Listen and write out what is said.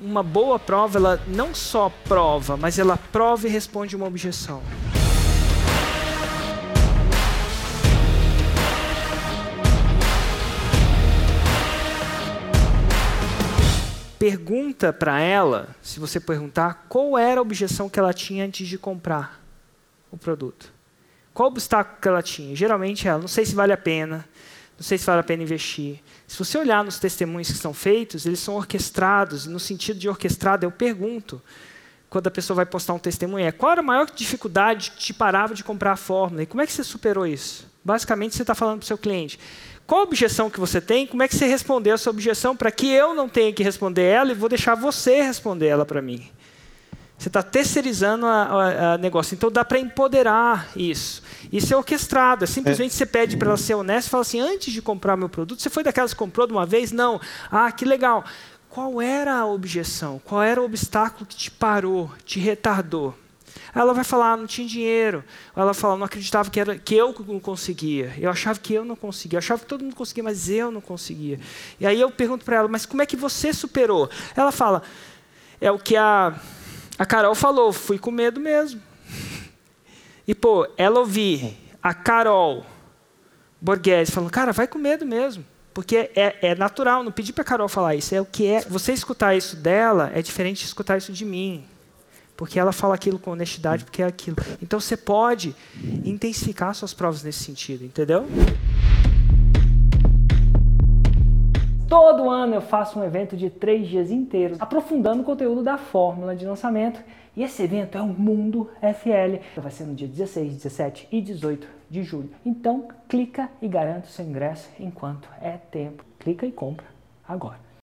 uma boa prova, ela não só prova, mas ela prova e responde uma objeção. Pergunta para ela, se você perguntar, qual era a objeção que ela tinha antes de comprar o produto. Qual obstáculo que ela tinha? Geralmente ela, não sei se vale a pena, não sei se vale a pena investir. Se você olhar nos testemunhos que são feitos, eles são orquestrados. No sentido de orquestrado, eu pergunto, quando a pessoa vai postar um testemunho, é qual era a maior dificuldade que te parava de comprar a fórmula? E como é que você superou isso? Basicamente, você está falando para o seu cliente. Qual a objeção que você tem? Como é que você respondeu essa objeção para que eu não tenha que responder ela e vou deixar você responder ela para mim? Você está terceirizando a, negócio. Então dá para empoderar isso. Isso é orquestrado. É simplesmente é. você pede para ela ser honesta e fala assim: antes de comprar meu produto, você foi daquelas que comprou de uma vez? Não. Ah, que legal. Qual era a objeção? Qual era o obstáculo que te parou, te retardou? Ela vai falar, ah, não tinha dinheiro. Ela fala, não acreditava que, era, que eu não conseguia. Eu achava que eu não conseguia. Eu achava que todo mundo conseguia, mas eu não conseguia. E aí eu pergunto para ela, mas como é que você superou? Ela fala, é o que a a Carol falou, fui com medo mesmo. E, pô, ela ouvir a Carol Borghese falando, cara, vai com medo mesmo. Porque é, é natural, não pedi para a Carol falar isso. É o que é. Você escutar isso dela é diferente de escutar isso de mim. Porque ela fala aquilo com honestidade, porque é aquilo. Então você pode intensificar suas provas nesse sentido, entendeu? Todo ano eu faço um evento de três dias inteiros, aprofundando o conteúdo da fórmula de lançamento. E esse evento é o Mundo FL. Vai ser no dia 16, 17 e 18 de julho. Então, clica e garanta o seu ingresso enquanto é tempo. Clica e compra agora.